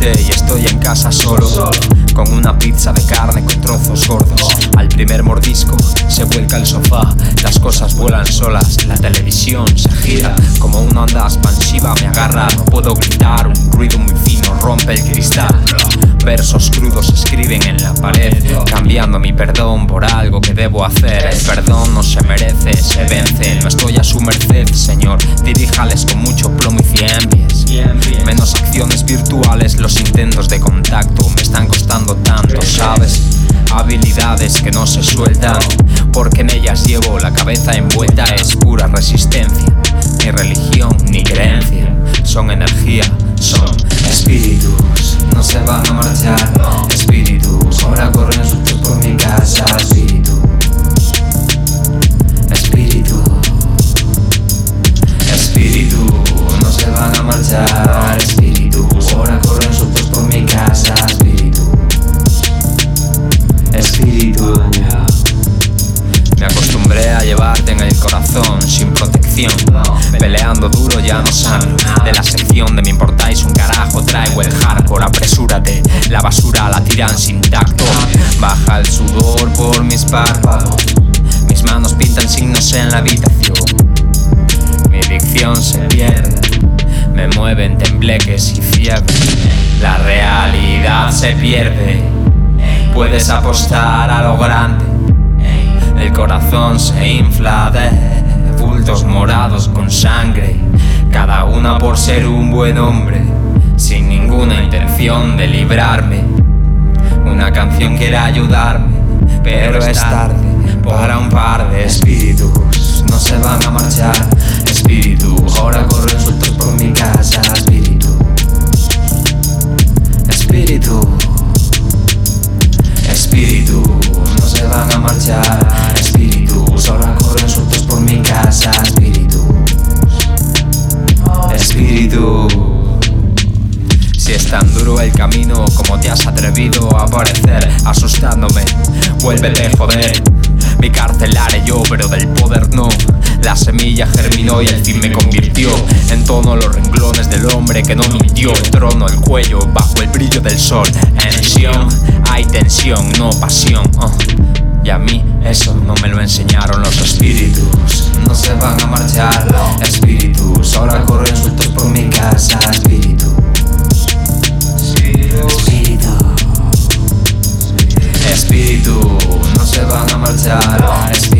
y estoy en casa solo Con una pizza de carne con trozos gordos. Al primer mordisco se vuelca el sofá Las cosas vuelan solas, la televisión se gira Como una onda expansiva me agarra No puedo gritar, un ruido muy fino rompe el cristal. Versos crudos escriben en la pared Cambiando mi perdón por algo que debo hacer. El perdón no se merece, se vence No estoy a su merced, señor. Diríjales con mucho plomo y cien pies Menos acciones virtuales, los intentos de contacto Me están costando tanto, ¿sabes? Habilidades que no se sueltan Porque en ellas llevo la cabeza envuelta Es pura resistencia. Ni religión, ni creencia Son energía, son espíritus. No se van a marchar Espíritus Ahora corren sueltos por mi casa Espíritu Espíritu Espíritu No se van a marchar llevarte en el corazón sin protección. Peleando duro ya no sano De la sección de me importáis un carajo Traigo el hardcore, apresúrate. La basura la tiran sin tacto. Baja el sudor por mis párpados. Mis manos pintan signos en la habitación. Mi dicción se pierde. Me mueven tembleques y fiebre. La realidad se pierde. Puedes apostar a lo grande el corazón se infla de bultos morados con sangre, cada una por ser un buen hombre, sin ninguna intención de librarme. Una canción quiere ayudarme, pero es tarde para un par tan duro el camino como te has atrevido a aparecer Asustándome, vuélvete joder mi cárcel haré yo, pero del poder no. La semilla germinó y el fin me convirtió en tono los renglones del hombre que no mintió. El trono, el cuello, bajo el brillo del sol. Tensión, hay tensión, no pasión. uh. Y a mí eso no me lo enseñaron los espíritus. side.